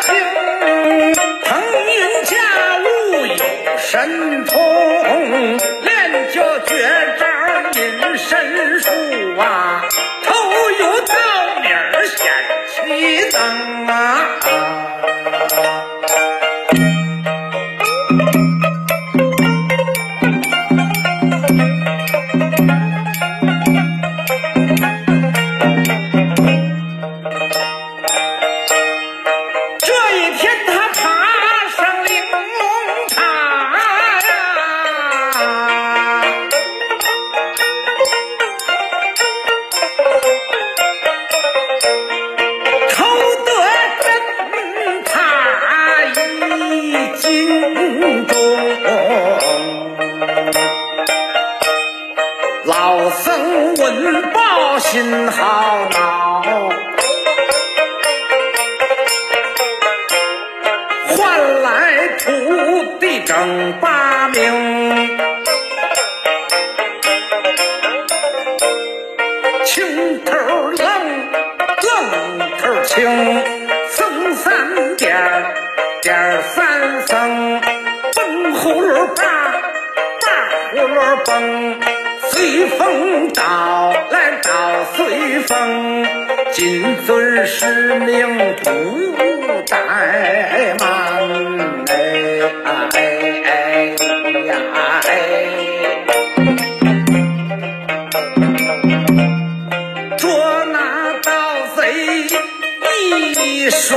听，腾云驾雾有神通，心好恼。换来徒弟整八名，青头愣，愣头轻，僧三点，点三僧，蹦葫芦把，把葫芦蹦，随风倒来倒随风，谨遵使命不怠慢，哎哎哎呀哎。捉拿盗贼一数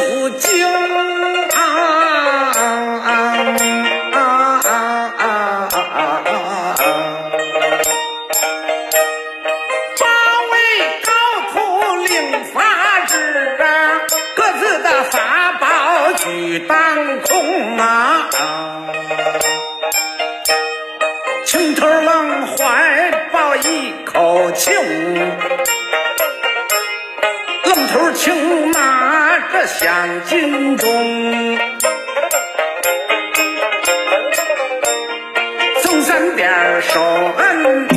愣头青拿着响金钟，送三点手摁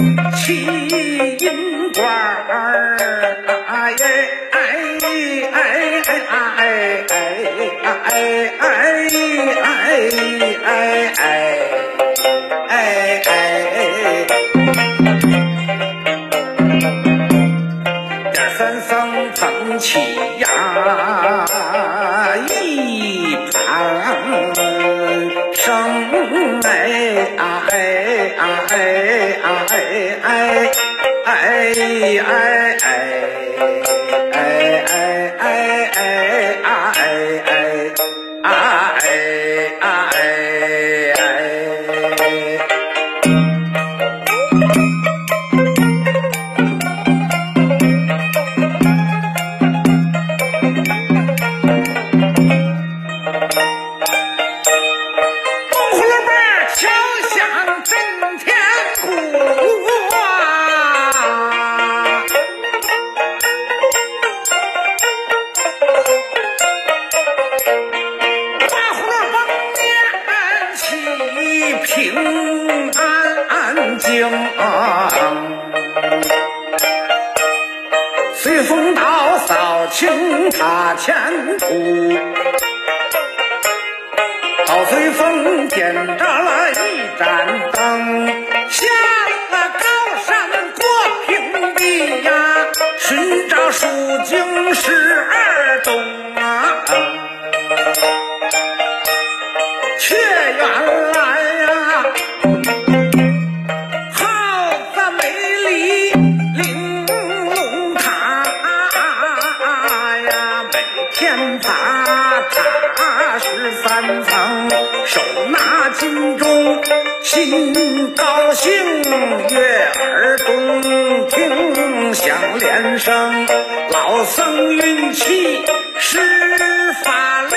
一盘生哎啊哎啊嘿啊哎哎哎哎哎哎平安静啊！随风倒扫清塔前土。好随风点着了一盏灯，下了高山过平地呀，寻找蜀经十二洞十三层，手拿金钟，心高兴，悦耳动听响连声，老僧运气施法力，